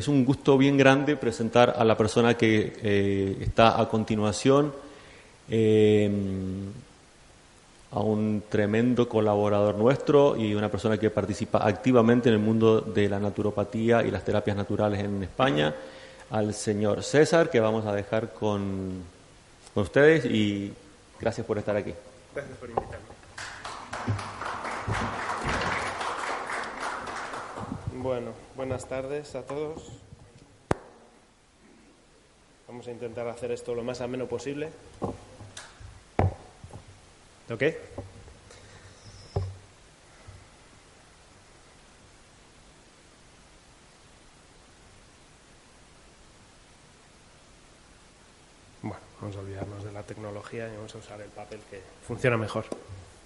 Es un gusto bien grande presentar a la persona que eh, está a continuación, eh, a un tremendo colaborador nuestro y una persona que participa activamente en el mundo de la naturopatía y las terapias naturales en España, al señor César, que vamos a dejar con, con ustedes y gracias por estar aquí. Gracias por invitarme. Bueno, buenas tardes a todos. Vamos a intentar hacer esto lo más ameno posible. ¿Ok? Bueno, vamos a olvidarnos de la tecnología y vamos a usar el papel que funciona mejor.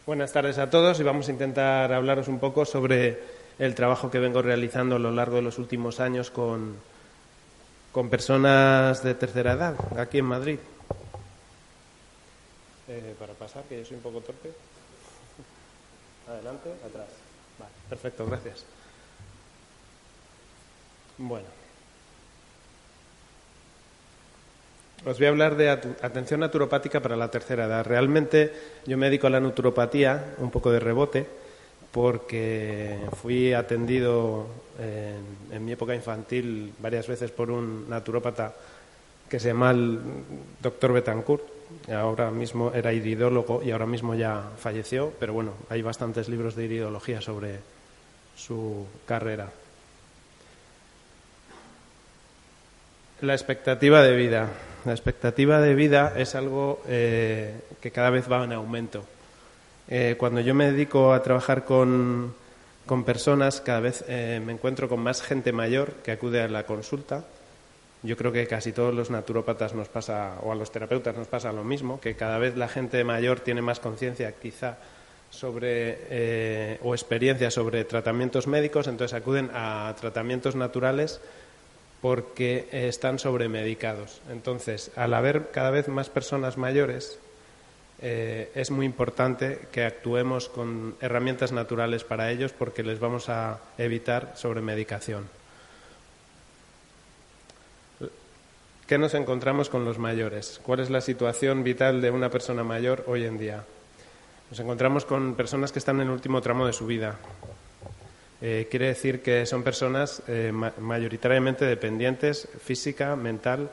Buenas tardes a todos y vamos a intentar hablaros un poco sobre el trabajo que vengo realizando a lo largo de los últimos años con, con personas de tercera edad aquí en Madrid. Eh, para pasar, que yo soy un poco torpe. Adelante, atrás. Perfecto, gracias. Bueno. Os voy a hablar de atención naturopática para la tercera edad. Realmente yo me dedico a la naturopatía, un poco de rebote, porque fui atendido en, mi época infantil varias veces por un naturópata que se llama el doctor Betancourt. Ahora mismo era iridólogo y ahora mismo ya falleció, pero bueno, hay bastantes libros de iridología sobre su carrera. La expectativa de vida. La expectativa de vida es algo eh, que cada vez va en aumento. Eh, cuando yo me dedico a trabajar con, con personas, cada vez eh, me encuentro con más gente mayor que acude a la consulta. Yo creo que casi todos los naturópatas nos pasa, o a los terapeutas nos pasa lo mismo, que cada vez la gente mayor tiene más conciencia quizá sobre, o experiencia sobre tratamientos médicos, entonces acuden a tratamientos naturales porque están sobremedicados. Entonces, al haber cada vez más personas mayores, eh, es muy importante que actuemos con herramientas naturales para ellos porque les vamos a evitar sobremedicación. ¿Qué nos encontramos con los mayores? ¿Cuál es la situación vital de una persona mayor hoy en día? Nos encontramos con personas que están en el último tramo de su vida, eh, quiere decir que son personas eh, mayoritariamente dependientes física, mental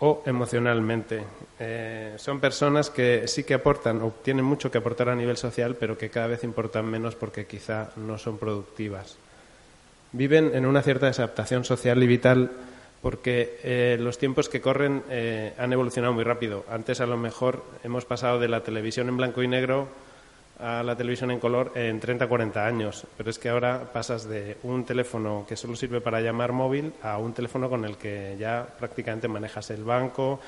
o emocionalmente. Eh, son personas que sí que aportan o tienen mucho que aportar a nivel social, pero que cada vez importan menos porque quizá no son productivas. Viven en una cierta desadaptación social y vital porque los tiempos que corren han evolucionado muy rápido. Antes a lo mejor hemos pasado de la televisión en blanco y negro a la televisión en color en 30 40 años, pero es que ahora pasas de un teléfono que solo sirve para llamar móvil a un teléfono con el que ya prácticamente manejas el banco,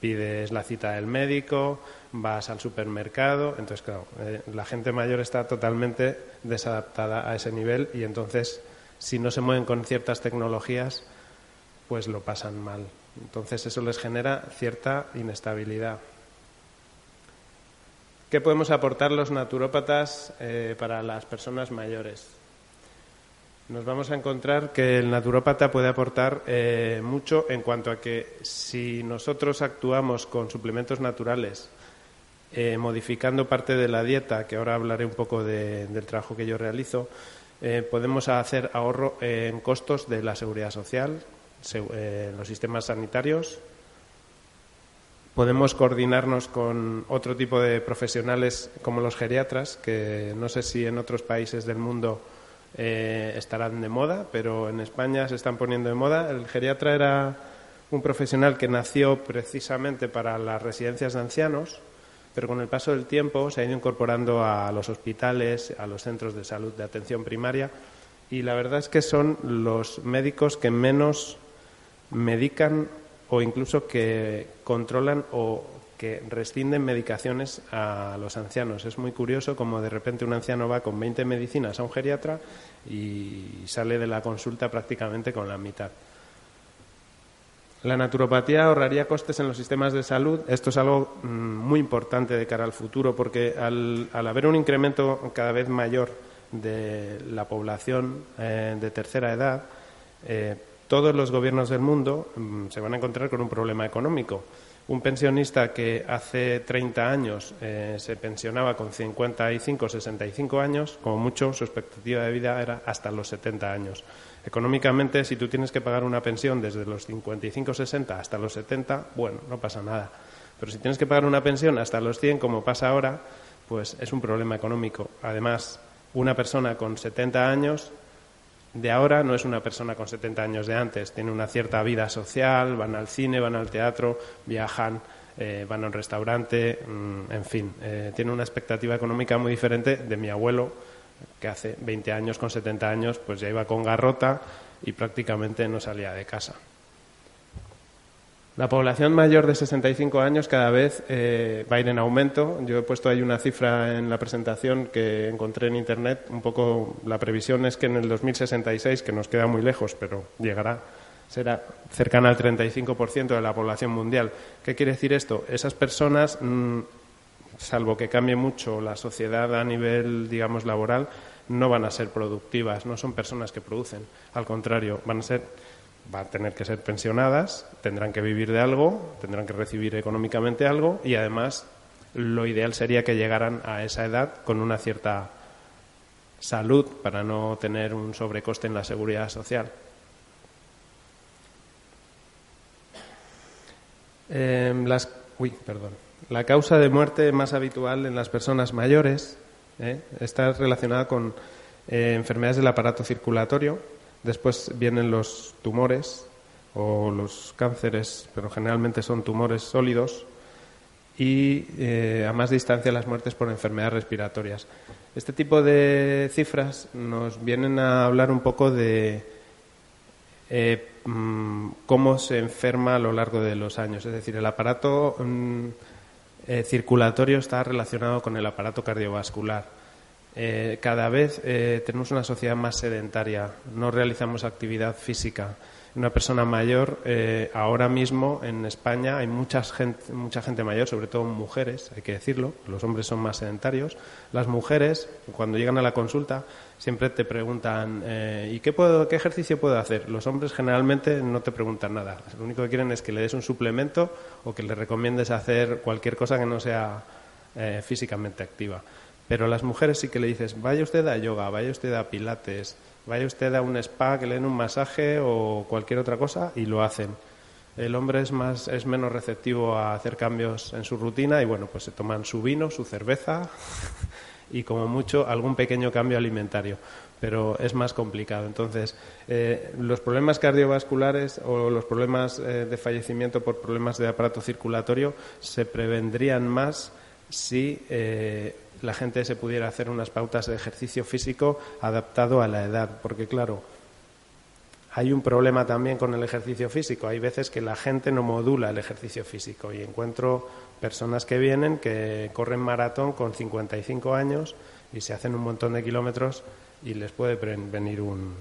pides la cita del médico, vas al supermercado, entonces claro, eh, la gente mayor está totalmente desadaptada a ese nivel y entonces si no se mueven con ciertas tecnologías, pues lo pasan mal. Entonces eso les genera cierta inestabilidad. ¿Qué podemos aportar los naturópatas eh, para las personas mayores? Nos vamos a encontrar que el naturópata puede aportar eh, mucho en cuanto a que si nosotros actuamos con suplementos naturales, eh, modificando parte de la dieta, que ahora hablaré un poco del trabajo que yo realizo, podemos hacer ahorro en costos de la seguridad social, los sistemas sanitarios, Podemos coordinarnos con otro tipo de profesionales como los geriatras, que no sé si en otros países del mundo eh, estarán de moda, pero en España se están poniendo de moda. El geriatra era un profesional que nació precisamente para las residencias de ancianos, pero con el paso del tiempo se ha ido incorporando a los hospitales, a los centros de salud de atención primaria, y la verdad es que son los médicos que menos medican o incluso que controlan o que rescinden medicaciones a los ancianos. Es muy curioso como de repente un anciano va con 20 medicinas a un geriatra y sale de la consulta prácticamente con la mitad. La naturopatía ahorraría costes en los sistemas de salud. Esto es algo mm, muy importante de cara al futuro porque al, haber un incremento cada vez mayor de la población eh, de tercera edad, eh, todos los gobiernos del mundo mm, se van a encontrar con un problema económico. Un pensionista que hace 30 años eh, se pensionaba con 55 o 65 años, como mucho su expectativa de vida era hasta los 70 años. Económicamente, si tú tienes que pagar una pensión desde los 55 o 60 hasta los 70, bueno, no pasa nada. Pero si tienes que pagar una pensión hasta los 100, como pasa ahora, pues es un problema económico. Además, una persona con 70 años de ahora no es una persona con 70 años de antes. Tiene una cierta vida social, van al cine, van al teatro, viajan, eh, van a un restaurante, mm, en fin. Eh, tiene una expectativa económica muy diferente de mi abuelo, que hace 20 años, con 70 años, pues ya iba con garrota y prácticamente no salía de casa. La población mayor de 65 años cada vez eh, va a ir en aumento. Yo he puesto ahí una cifra en la presentación que encontré en Internet. Un poco la previsión es que en el 2066, que nos queda muy lejos, pero llegará, será cercana al 35% de la población mundial. ¿Qué quiere decir esto? Esas personas, mm, salvo que cambie mucho la sociedad a nivel, digamos, laboral, no van a ser productivas, no son personas que producen. Al contrario, van a ser van a tener que ser pensionadas, tendrán que vivir de algo, tendrán que recibir económicamente algo y además lo ideal sería que llegaran a esa edad con una cierta salud para no tener un sobrecoste en la seguridad social. Em, las, uy, perdón. La causa de muerte más habitual en las personas mayores ¿eh? está relacionada con eh, enfermedades del aparato circulatorio, Después vienen los tumores o los cánceres, pero generalmente son tumores sólidos y eh, a más distancia las muertes por enfermedades respiratorias. Este tipo de cifras nos vienen a hablar un poco de eh, mm, cómo se enferma a lo largo de los años. Es decir, el aparato mm, eh, circulatorio está relacionado con el aparato cardiovascular eh, cada vez eh, tenemos una sociedad más sedentaria, no realizamos actividad física. Una persona mayor, eh, ahora mismo en España hay mucha gente, mucha gente mayor, sobre todo mujeres, hay que decirlo, los hombres son más sedentarios. Las mujeres, cuando llegan a la consulta, siempre te preguntan, ¿y qué, puedo, qué ejercicio puedo hacer? Los hombres generalmente no te preguntan nada. Lo único que quieren es que le des un suplemento o que le recomiendes hacer cualquier cosa que no sea físicamente activa. Pero a las mujeres sí que le dices, vaya usted a yoga, vaya usted a pilates, vaya usted a un spa que le den un masaje o cualquier otra cosa y lo hacen. El hombre es más es menos receptivo a hacer cambios en su rutina y bueno, pues se toman su vino, su cerveza y como mucho algún pequeño cambio alimentario, pero es más complicado. Entonces, eh, los problemas cardiovasculares o los problemas eh, de fallecimiento por problemas de aparato circulatorio se prevendrían más si eh, la gente se pudiera hacer unas pautas de ejercicio físico adaptado a la edad, porque claro, hay un problema también con el ejercicio físico. Hay veces que la gente no modula el ejercicio físico y encuentro personas que vienen que corren maratón con 55 años y se hacen un montón de kilómetros y les puede venir un,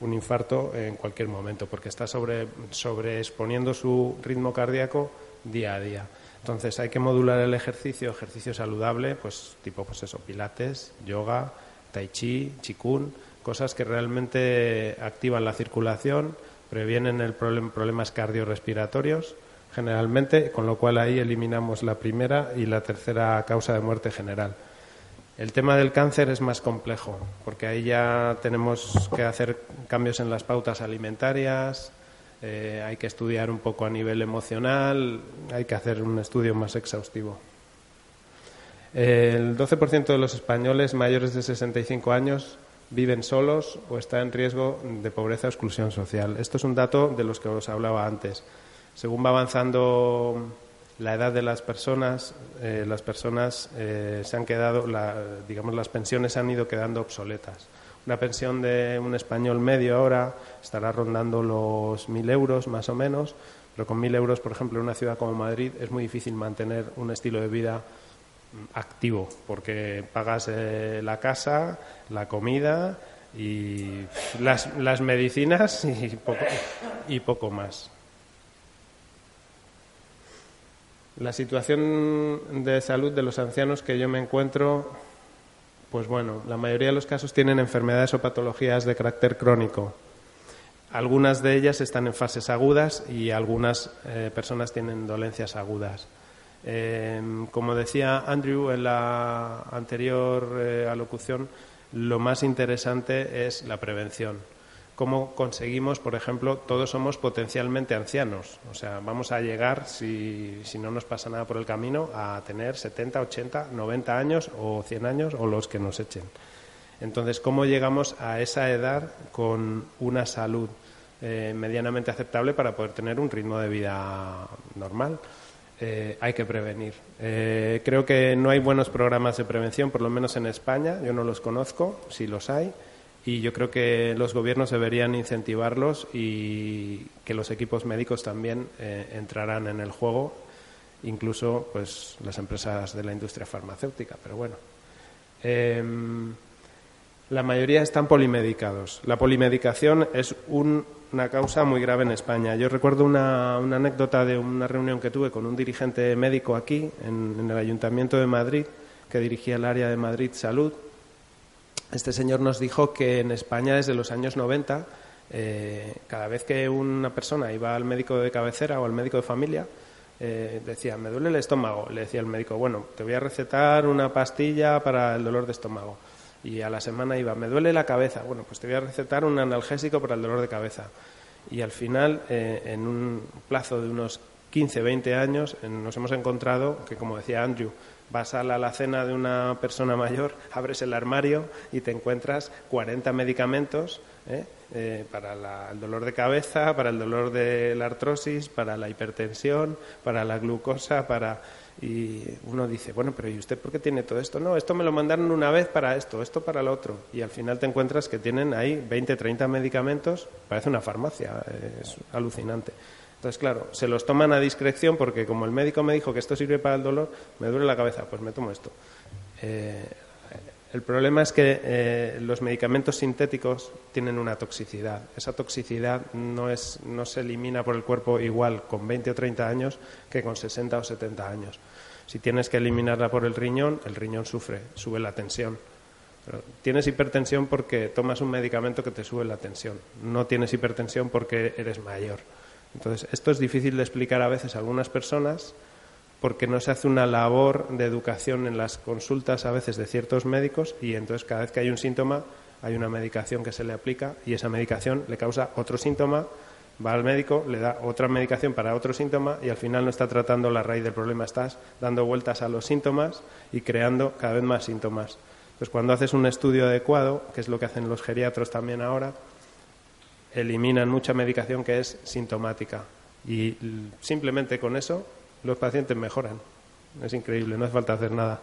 un infarto en cualquier momento porque está sobre, sobre exponiendo su ritmo cardíaco día a día. Entonces hay que modular el ejercicio, ejercicio saludable, pues tipo pues eso, pilates, yoga, tai chi, chikun, cosas que realmente activan la circulación, previenen el problemas cardiorrespiratorios generalmente, con lo cual ahí eliminamos la primera y la tercera causa de muerte general. El tema del cáncer es más complejo, porque ahí ya tenemos que hacer cambios en las pautas alimentarias, eh, hay que estudiar un poco a nivel emocional, hay que hacer un estudio más exhaustivo. El 12% de los españoles mayores de 65 años viven solos o están en riesgo de pobreza o exclusión social. Esto es un dato de los que os hablaba antes. Según va avanzando la edad de las personas, eh, las personas eh, se han quedado, digamos, las pensiones han ido quedando obsoletas. Una pensión de un español medio ahora estará rondando los mil euros más o menos, pero con mil euros, por ejemplo, en una ciudad como Madrid es muy difícil mantener un estilo de vida mm, activo, porque pagas eh, la casa, la comida y las, las medicinas y poco, y poco más. La situación de salud de los ancianos que yo me encuentro, pues bueno, la mayoría de los casos tienen enfermedades o patologías de carácter crónico. Algunas de ellas están en fases agudas y algunas eh, personas tienen dolencias agudas. Em, como decía Andrew en la anterior eh, alocución, lo más interesante es la prevención cómo conseguimos, por ejemplo, todos somos potencialmente ancianos. O sea, vamos a llegar, si, no nos pasa nada por el camino, a tener 70, 80, 90 años o 100 años o los que nos echen. Entonces, ¿cómo llegamos a esa edad con una salud eh, medianamente aceptable para poder tener un ritmo de vida normal? Eh, hay que prevenir. Eh, creo que no hay buenos programas de prevención, por lo menos en España. Yo no los conozco, si los hay y yo creo que los gobiernos deberían incentivarlos y que los equipos médicos también eh, entrarán en el juego, incluso pues las empresas de la industria farmacéutica. Pero bueno, em, la mayoría están polimedicados. La polimedicación es una causa muy grave en España. Yo recuerdo una, anécdota de una reunión que tuve con un dirigente médico aquí, en el Ayuntamiento de Madrid, que dirigía el área de Madrid Salud este señor nos dijo que en España desde los años 90, eh, cada vez que una persona iba al médico de cabecera o al médico de familia, eh, decía, me duele el estómago. Le decía el médico, bueno, te voy a recetar una pastilla para el dolor de estómago. Y a la semana iba, me duele la cabeza. Bueno, pues te voy a recetar un analgésico para el dolor de cabeza. Y al final, eh, en un plazo de unos 15, 20 años, nos hemos encontrado que, como decía Andrew, Vas a la alacena de una persona mayor, abres el armario y te encuentras 40 medicamentos ¿eh? Eh, para el dolor de cabeza, para el dolor de la artrosis, para la hipertensión, para la glucosa, para... Y uno dice, bueno, pero ¿y usted por qué tiene todo esto? No, esto me lo mandaron una vez para esto, esto para lo otro. Y al final te encuentras que tienen ahí 20, 30 medicamentos, parece una farmacia, es alucinante. Entonces, claro, se los toman a discreción porque como el médico me dijo que esto sirve para el dolor, me duele la cabeza, pues me tomo esto. Eh, el problema es que eh, los medicamentos sintéticos tienen una toxicidad. Esa toxicidad no, es, no se elimina por el cuerpo igual con 20 o 30 años que con 60 o 70 años. Si tienes que eliminarla por el riñón, el riñón sufre, sube la tensión. tienes hipertensión porque tomas un medicamento que te sube la tensión. No tienes hipertensión porque eres mayor. Entonces, esto es difícil de explicar a veces a algunas personas porque no se hace una labor de educación en las consultas a veces de ciertos médicos y entonces cada vez que hay un síntoma hay una medicación que se le aplica y esa medicación le causa otro síntoma, va al médico, le da otra medicación para otro síntoma y al final no está tratando la raíz del problema, estás dando vueltas a los síntomas y creando cada vez más síntomas. Entonces, cuando haces un estudio adecuado, que es lo que hacen los geriatros también ahora, eliminan mucha medicación que es sintomática. Y simplemente con eso los pacientes mejoran. Es increíble, no hace falta hacer nada.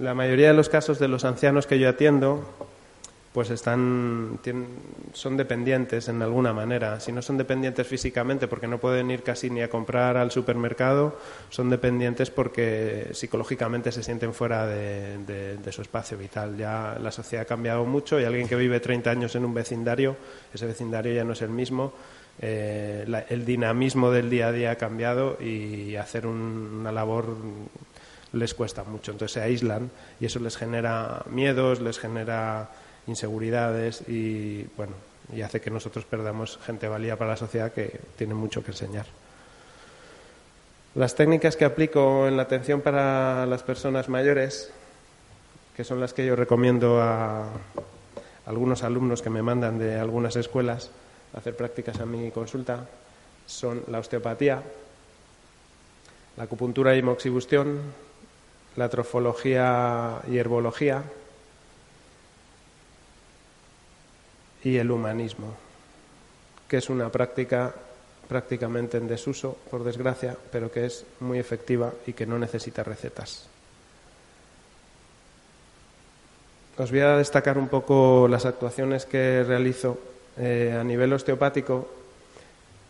La mayoría de los casos de los ancianos que yo atiendo pues están, son dependientes en alguna manera. Si no son dependientes físicamente porque no pueden ir casi ni a comprar al supermercado, son dependientes porque psicológicamente se sienten fuera de, su espacio vital. Ya la sociedad ha cambiado mucho y alguien que vive 30 años en un vecindario, ese vecindario ya no es el mismo. Eh, el dinamismo del día a día ha cambiado y hacer una labor les cuesta mucho. Entonces se aíslan y eso les genera miedos, les genera inseguridades y bueno y hace que nosotros perdamos gente valía para la sociedad que tiene mucho que enseñar. Las técnicas que aplico en la atención para las personas mayores, que son las que yo recomiendo a algunos alumnos que me mandan de algunas escuelas a hacer prácticas a mi consulta, son la osteopatía, la acupuntura y moxibustión, la trofología y herbología, y el humanismo, que es una práctica prácticamente en desuso, por desgracia, pero que es muy efectiva y que no necesita recetas. Os voy a destacar un poco las actuaciones que realizo eh, a nivel osteopático,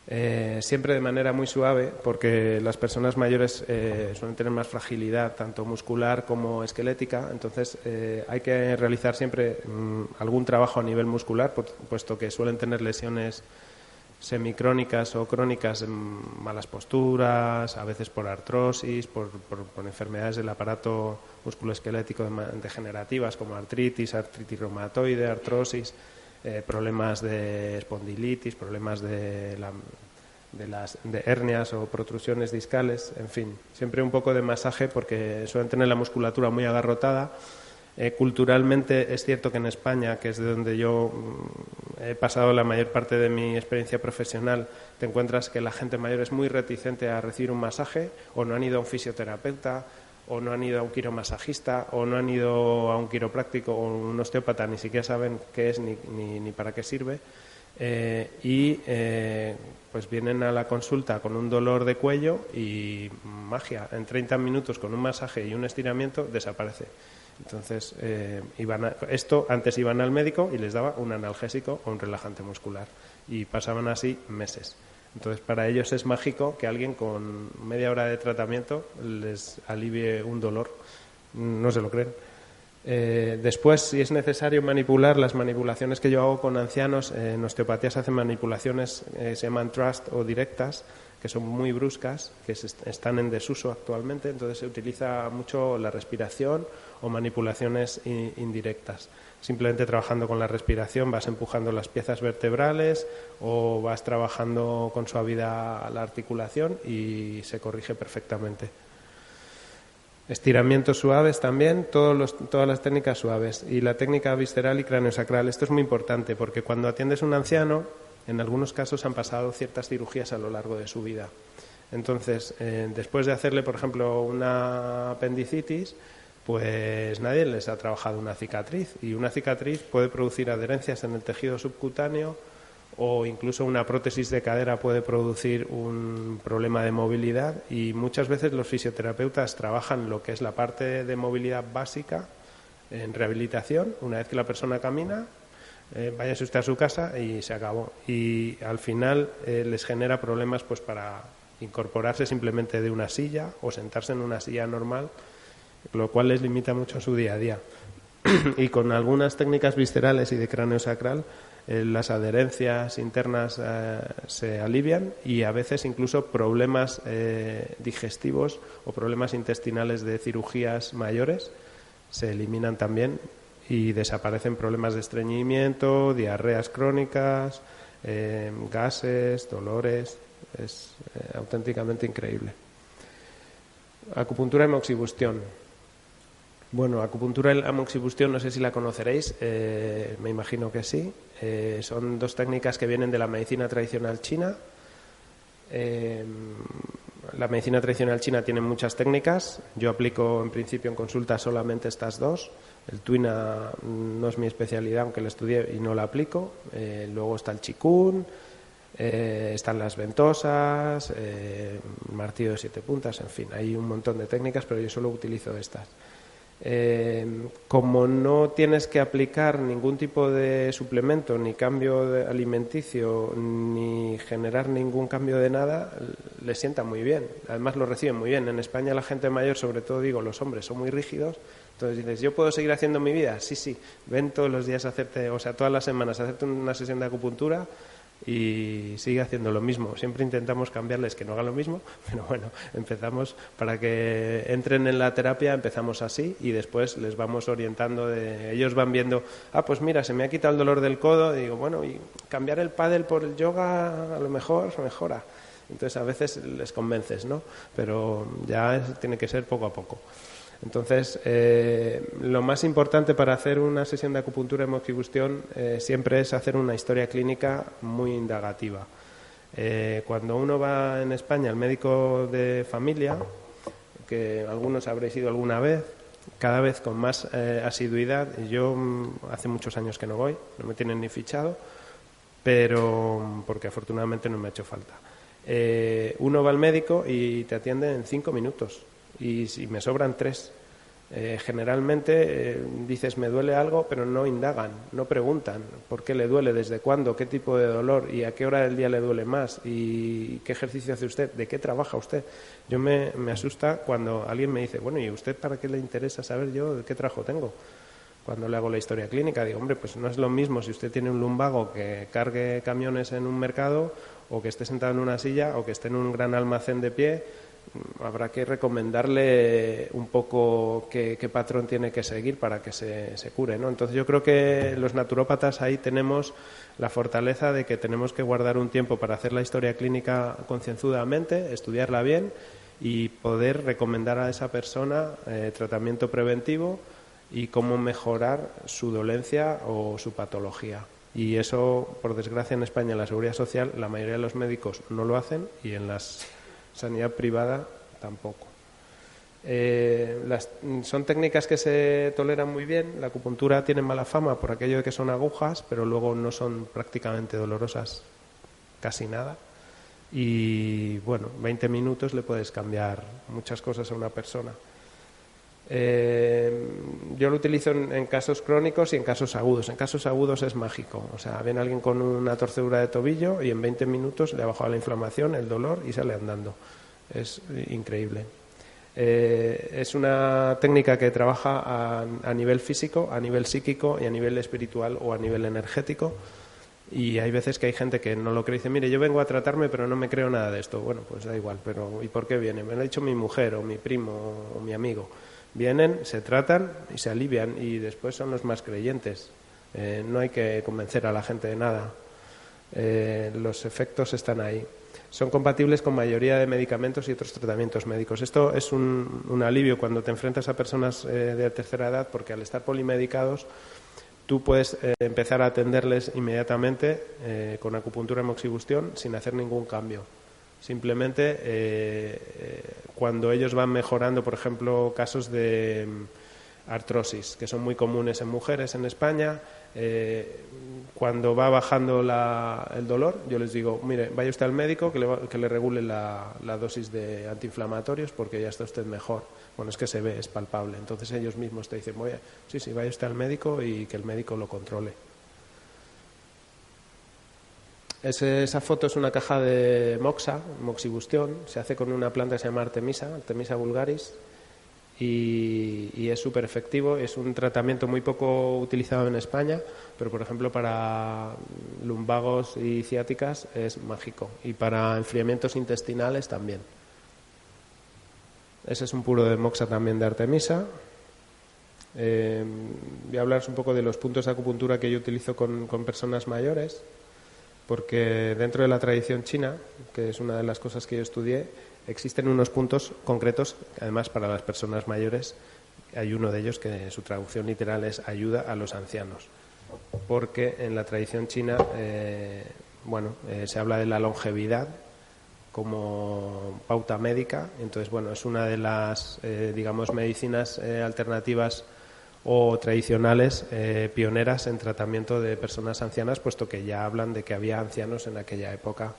eh, siempre de manera muy suave, porque las personas mayores eh, suelen tener más fragilidad, tanto muscular como esquelética, entonces hay que realizar siempre mm, algún trabajo a nivel muscular, puesto que suelen tener lesiones semicrónicas o crónicas, en malas posturas, a veces por artrosis, por, enfermedades del aparato musculoesquelético degenerativas como artritis, artritis reumatoide, artrosis, eh, problemas de espondilitis, problemas de, las, de hernias o protrusiones discales, en fin, siempre un poco de masaje porque suelen tener la musculatura muy agarrotada. Eh, culturalmente es cierto que en España, que es de donde yo mm, he pasado la mayor parte de mi experiencia profesional, te encuentras que la gente mayor es muy reticente a recibir un masaje o no han ido a un fisioterapeuta o no han ido a un quiromasajista o no han ido a un quiropráctico o un osteópata, ni siquiera saben qué es ni, ni, para qué sirve. Eh, y eh, pues vienen a la consulta con un dolor de cuello y magia, en 30 minutos con un masaje y un estiramiento desaparece. Entonces, eh, iban esto antes iban al médico y les daba un analgésico o un relajante muscular y pasaban así meses. Entonces, para ellos es mágico que alguien con media hora de tratamiento les alivie un dolor. No se lo creen. Eh, después, si es necesario manipular, las manipulaciones que yo hago con ancianos, en osteopatía se hacen manipulaciones, eh, se llaman trust o directas, que son muy bruscas, que están en desuso actualmente, entonces se utiliza mucho la respiración o manipulaciones indirectas. Simplemente trabajando con la respiración vas empujando las piezas vertebrales o vas trabajando con suavidad la articulación y se corrige perfectamente. Estiramientos suaves también, todos todas las técnicas suaves. Y la técnica visceral y craneosacral. Esto es muy importante porque cuando atiendes a un anciano, en algunos casos han pasado ciertas cirugías a lo largo de su vida. Entonces, eh, después de hacerle, por ejemplo, una apendicitis, pues nadie les ha trabajado una cicatriz. Y una cicatriz puede producir adherencias en el tejido subcutáneo o incluso una prótesis de cadera puede producir un problema de movilidad. Y muchas veces los fisioterapeutas trabajan lo que es la parte de movilidad básica en rehabilitación. Una vez que la persona camina eh, váyase usted a su casa y se acabó. Y al final eh, les genera problemas pues para incorporarse simplemente de una silla o sentarse en una silla normal lo cual les limita mucho su día a día. y con algunas técnicas viscerales y de cráneo sacral, eh, las adherencias internas eh, se alivian y a veces incluso problemas eh, digestivos o problemas intestinales de cirugías mayores se eliminan también y desaparecen problemas de estreñimiento, diarreas crónicas, gases, dolores. Es auténticamente increíble. Acupuntura y moxibustión. Bueno, acupuntura y amoxibustión no sé si la conoceréis, eh, me imagino que sí. Eh, son dos técnicas que vienen de la medicina tradicional china. Eh, la medicina tradicional china tiene muchas técnicas. Yo aplico en principio en consulta solamente estas dos. El tuina no es mi especialidad, aunque la estudié y no la aplico. luego está el chikun, están las ventosas, martillo de siete puntas, en fin, hay un montón de técnicas, pero yo solo utilizo estas. Eh, como no tienes que aplicar ningún tipo de suplemento, ni cambio alimenticio, ni generar ningún cambio de nada, le sienta muy bien. Además lo reciben muy bien. En España la gente mayor, sobre todo digo los hombres, son muy rígidos. Entonces dices, ¿yo puedo seguir haciendo mi vida? Sí, sí. Ven todos los días a hacerte, o sea, todas las semanas a hacerte una sesión de acupuntura y sigue haciendo lo mismo. Siempre intentamos cambiarles que no hagan lo mismo, pero bueno, empezamos para que entren en la terapia, empezamos así y después les vamos orientando. De, ellos van viendo, ah, pues mira, se me ha quitado el dolor del codo, digo, bueno, y cambiar el pádel por el yoga a lo mejor mejora. Entonces a veces les convences, ¿no? Pero ya tiene que ser poco a poco. Entonces, eh, lo más importante para hacer una sesión de acupuntura moxibustión eh, siempre es hacer una historia clínica muy indagativa. Eh, cuando uno va en España al médico de familia, que algunos habréis ido alguna vez, cada vez con más asiduidad, yo mm, hace muchos años que no voy, no me tienen ni fichado, pero porque afortunadamente no me ha hecho falta. Eh, uno va al médico y te atiende en cinco minutos y si me sobran tres. Eh, generalmente eh, dices me duele algo, pero no indagan, no preguntan por qué le duele, desde cuándo, qué tipo de dolor y a qué hora del día le duele más y qué ejercicio hace usted, de qué trabaja usted. Yo me, me asusta cuando alguien me dice, bueno, ¿y usted para qué le interesa saber yo de qué trabajo tengo? Cuando le hago la historia clínica, digo, hombre, pues no es lo mismo si usted tiene un lumbago que cargue camiones en un mercado o que esté sentado en una silla o que esté en un gran almacén de pie habrá que recomendarle un poco qué, patrón tiene que seguir para que se, se, cure. ¿no? Entonces yo creo que los naturópatas ahí tenemos la fortaleza de que tenemos que guardar un tiempo para hacer la historia clínica concienzudamente, estudiarla bien y poder recomendar a esa persona eh, tratamiento preventivo y cómo mejorar su dolencia o su patología. Y eso, por desgracia, en España, en la seguridad social, la mayoría de los médicos no lo hacen y en las sanidad privada tampoco. Eh, son técnicas que se toleran muy bien. La acupuntura tiene mala fama por aquello de que son agujas, pero luego no son prácticamente dolorosas, casi nada. Y bueno, 20 minutos le puedes cambiar muchas cosas a una persona. Eh, yo lo utilizo en, casos crónicos y en casos agudos. En casos agudos es mágico. O sea, viene alguien con una torcedura de tobillo y en 20 minutos le ha bajado la inflamación, el dolor y sale andando. Es increíble. Eh, es una técnica que trabaja a, a, nivel físico, a nivel psíquico y a nivel espiritual o a nivel energético. Y hay veces que hay gente que no lo cree y dice, mire, yo vengo a tratarme pero no me creo nada de esto. Bueno, pues da igual, pero ¿y por qué viene? Me lo ha dicho mi mujer o mi primo o mi amigo. Vienen, se tratan y se alivian y después son los más creyentes. Eh, no hay que convencer a la gente de nada. Eh, los efectos están ahí. Son compatibles con mayoría de medicamentos y otros tratamientos médicos. Esto es un, alivio cuando te enfrentas a personas eh, de tercera edad porque al estar polimedicados tú puedes empezar a atenderles inmediatamente con acupuntura y moxibustión sin hacer ningún cambio. Simplemente eh, eh, cuando ellos van mejorando, por ejemplo, casos de mm, artrosis, que son muy comunes en mujeres en España, eh, cuando va bajando el dolor, yo les digo, mire, vaya usted al médico que le, que le regule la, la, dosis de antiinflamatorios porque ya está usted mejor. Bueno, es que se ve, es palpable. Entonces ellos mismos te dicen, sí, sí, vaya usted al médico y que el médico lo controle esa foto es una caja de moxa, moxibustión, se hace con una planta que se llama Artemisa, Artemisa vulgaris, y, es súper efectivo. Es un tratamiento muy poco utilizado en España, pero por ejemplo para lumbagos y ciáticas es mágico, y para enfriamientos intestinales también. Ese es un puro de moxa también de Artemisa. Eh, voy a hablaros un poco de los puntos de acupuntura que yo utilizo con personas mayores porque dentro de la tradición china, que es una de las cosas que yo estudié, existen unos puntos concretos, además para las personas mayores, hay uno de ellos que su traducción literal es ayuda a los ancianos, porque en la tradición china, eh, bueno, eh, se habla de la longevidad como pauta médica, entonces bueno, es una de las, eh, digamos, medicinas alternativas o tradicionales eh, pioneras en tratamiento de personas ancianas, puesto que ya hablan de que había ancianos en aquella época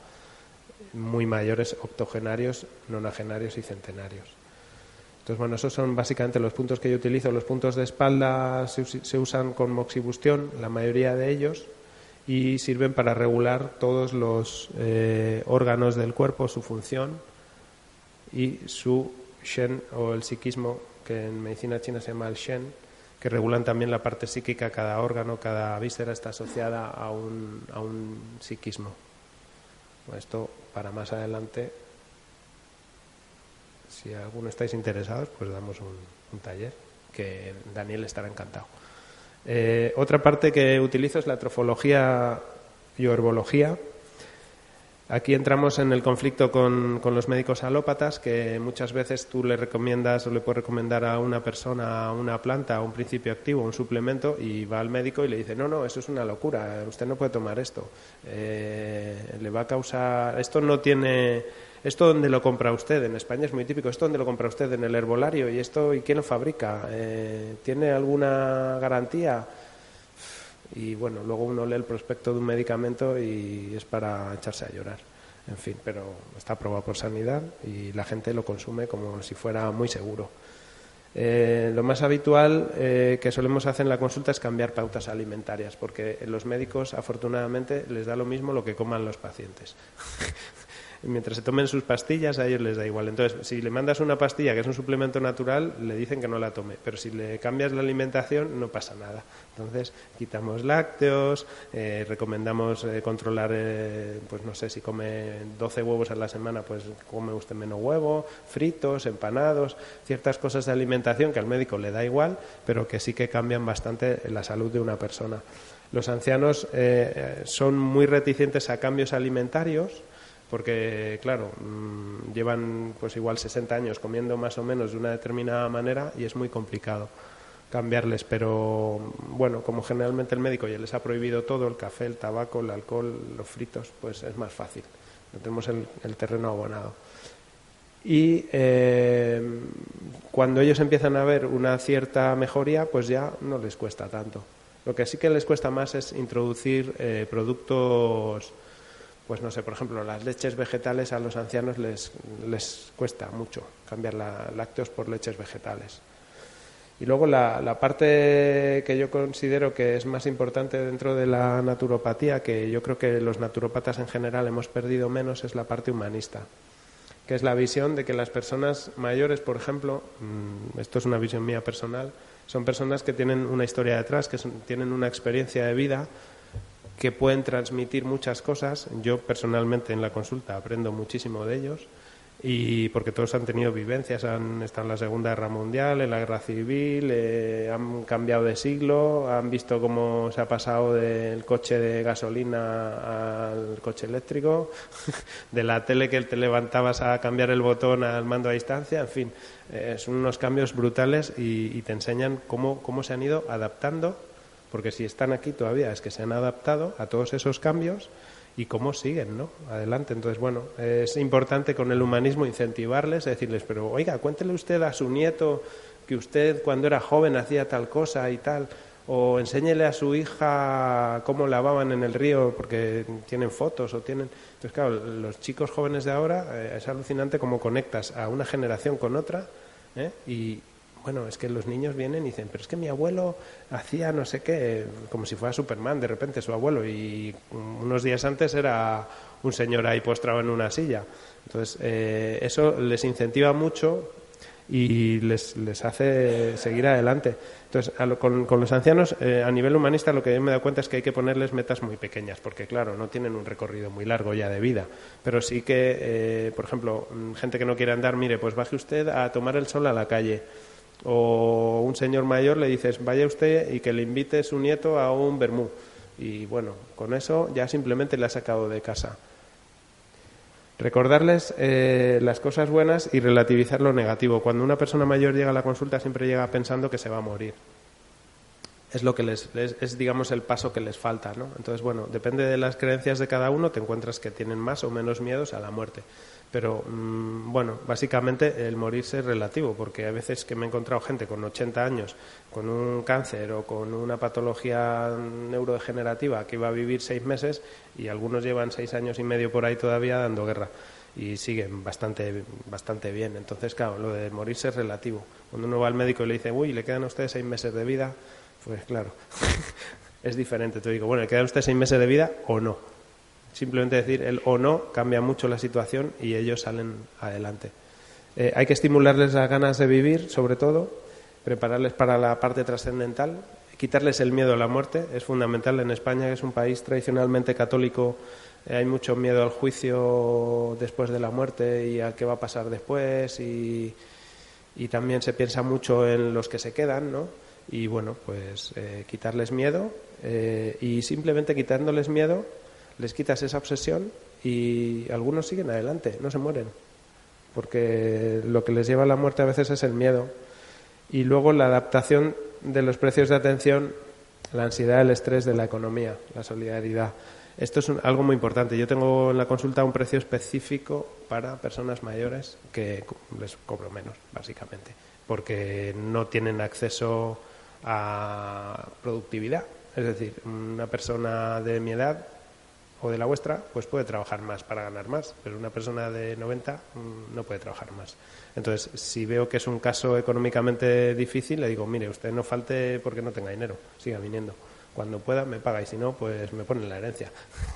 muy mayores, octogenarios, nonagenarios y centenarios. Entonces, bueno, esos son básicamente los puntos que yo utilizo. Los puntos de espalda se, usan con moxibustión, la mayoría de ellos, y sirven para regular todos los eh, órganos del cuerpo, su función y su shen o el psiquismo, que en medicina china se llama el shen, que regulan también la parte psíquica, cada órgano, cada víscera está asociada a un, a un psiquismo. Esto para más adelante, si alguno estáis interesados, pues damos un, taller que Daniel estará encantado. Eh, otra parte que utilizo es la trofología y herbología Aquí entramos en el conflicto con, los médicos alópatas, que muchas veces tú le recomiendas o le puedes recomendar a una persona una planta, un principio activo, un suplemento, y va al médico y le dice, no, no, eso es una locura, usted no puede tomar esto. Eh, le va a causar. Esto no tiene. ¿Esto dónde lo compra usted? En España es muy típico. ¿Esto dónde lo compra usted? En el herbolario. ¿Y esto y quién lo fabrica? Eh, ¿Tiene alguna garantía? Y bueno, luego uno lee el prospecto de un medicamento y es para echarse a llorar. en fin, pero está aprobado por sanidad y la gente lo consume como si fuera muy seguro. Eh, lo más habitual eh, que solemos hacer en la consulta es cambiar pautas alimentarias, porque los médicos, afortunadamente, les da lo mismo lo que coman los pacientes. Mientras se tomen sus pastillas a ellos les da igual. Entonces, si le mandas una pastilla que es un suplemento natural, le dicen que no la tome, pero si le cambias la alimentación no pasa nada. Entonces, quitamos lácteos, eh, recomendamos eh, controlar, eh, pues no sé, si come 12 huevos a la semana, pues come usted menos huevo, fritos, empanados, ciertas cosas de alimentación que al médico le da igual, pero que sí que cambian bastante la salud de una persona. Los ancianos son muy reticentes a cambios alimentarios, porque claro, mm, llevan pues igual 60 años comiendo más o menos de una determinada manera y es muy complicado cambiarles, pero bueno, como generalmente el médico ya les ha prohibido todo, el café, el tabaco, el alcohol, los fritos, pues es más fácil, tenemos el, terreno abonado. Y eh, cuando ellos empiezan a ver una cierta mejoría, pues ya no les cuesta tanto. Lo que sí que les cuesta más es introducir eh, productos pues no sé, por ejemplo, las leches vegetales a los ancianos les, les cuesta mucho cambiar la, lácteos por leches vegetales. Y luego la, la, parte que yo considero que es más importante dentro de la naturopatía, que yo creo que los naturopatas en general hemos perdido menos, es la parte humanista, que es la visión de que las personas mayores, por ejemplo, mm, esto es una visión mía personal, son personas que tienen una historia detrás, que tienen una experiencia de vida, que pueden transmitir muchas cosas. Yo personalmente en la consulta aprendo muchísimo de ellos y porque todos han tenido vivencias, han estado en la Segunda Guerra Mundial, en la Guerra Civil, eh, han cambiado de siglo, han visto cómo se ha pasado del coche de gasolina al coche eléctrico, de la tele que te levantabas a cambiar el botón al mando a distancia, en fin, eh, son unos cambios brutales y, y te enseñan cómo, cómo se han ido adaptando porque si están aquí todavía es que se han adaptado a todos esos cambios y cómo siguen, ¿no? Adelante. Entonces, bueno, es importante con el humanismo incentivarles, decirles, pero oiga, cuéntele usted a su nieto que usted cuando era joven hacía tal cosa y tal, o enséñele a su hija cómo lavaban en el río porque tienen fotos o tienen... Entonces, claro, los chicos jóvenes de ahora eh, es alucinante cómo conectas a una generación con otra ¿eh? y, bueno, es que los niños vienen y dicen, pero es que mi abuelo hacía no sé qué, como si fuera Superman de repente su abuelo, y unos días antes era un señor ahí postrado en una silla. Entonces, eh, eso les incentiva mucho y les, les hace seguir adelante. Entonces, con, los ancianos, eh, a nivel humanista, lo que yo me dado cuenta es que hay que ponerles metas muy pequeñas, porque, claro, no tienen un recorrido muy largo ya de vida. Pero sí que, eh, por ejemplo, gente que no quiere andar, mire, pues baje usted a tomar el sol a la calle o un señor mayor le dices, vaya usted y que le invite su nieto a un vermú. Y bueno, con eso ya simplemente le ha sacado de casa. Recordarles eh, las cosas buenas y relativizar lo negativo. Cuando una persona mayor llega a la consulta siempre llega pensando que se va a morir. Es lo que les, es digamos el paso que les falta, ¿no? Entonces bueno, depende de las creencias de cada uno, te encuentras que tienen más o menos miedos a la muerte. Pero mm, bueno, básicamente el morirse es relativo, porque a veces que me he encontrado gente con 80 años con un cáncer o con una patología neurodegenerativa que iba a vivir seis meses y algunos llevan seis años y medio por ahí todavía dando guerra y siguen bastante, bastante bien. Entonces, claro, lo de morirse es relativo. Cuando uno va al médico y le dice, uy, le quedan a usted seis meses de vida, pues claro, es diferente. Te digo, bueno, ¿le quedan a usted seis meses de vida o no? Simplemente decir el o no cambia mucho la situación y ellos salen adelante. Eh, hay que estimularles las ganas de vivir, sobre todo, prepararles para la parte trascendental, quitarles el miedo a la muerte. Es fundamental en España, que es un país tradicionalmente católico, eh, hay mucho miedo al juicio después de la muerte y a qué va a pasar después y, también se piensa mucho en los que se quedan, ¿no? Y bueno, pues eh, quitarles miedo y simplemente quitándoles miedo les quitas esa obsesión y algunos siguen adelante, no se mueren, porque lo que les lleva a la muerte a veces es el miedo. Y luego la adaptación de los precios de atención, la ansiedad, el estrés de la economía, la solidaridad. Esto es algo muy importante. Yo tengo en la consulta un precio específico para personas mayores que les cobro menos, básicamente, porque no tienen acceso a productividad. Es decir, una persona de mi edad o de la vuestra, pues puede trabajar más para ganar más, pero una persona de 90 mm, no puede trabajar más. Entonces, si veo que es un caso económicamente difícil, le digo, mire, usted no falte porque no tenga dinero, siga viniendo. Cuando pueda me paga y si no, pues me pone la herencia.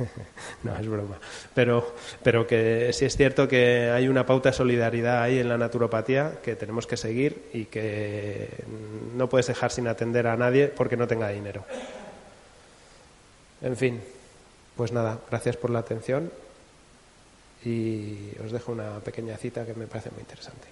no, es broma. Pero, pero que sí es cierto que hay una pauta de solidaridad ahí en la naturopatía que tenemos que seguir y que no puedes dejar sin atender a nadie porque no tenga dinero. En fin, pues nada, gracias por la atención y os dejo una pequeña cita que me parece muy interesante.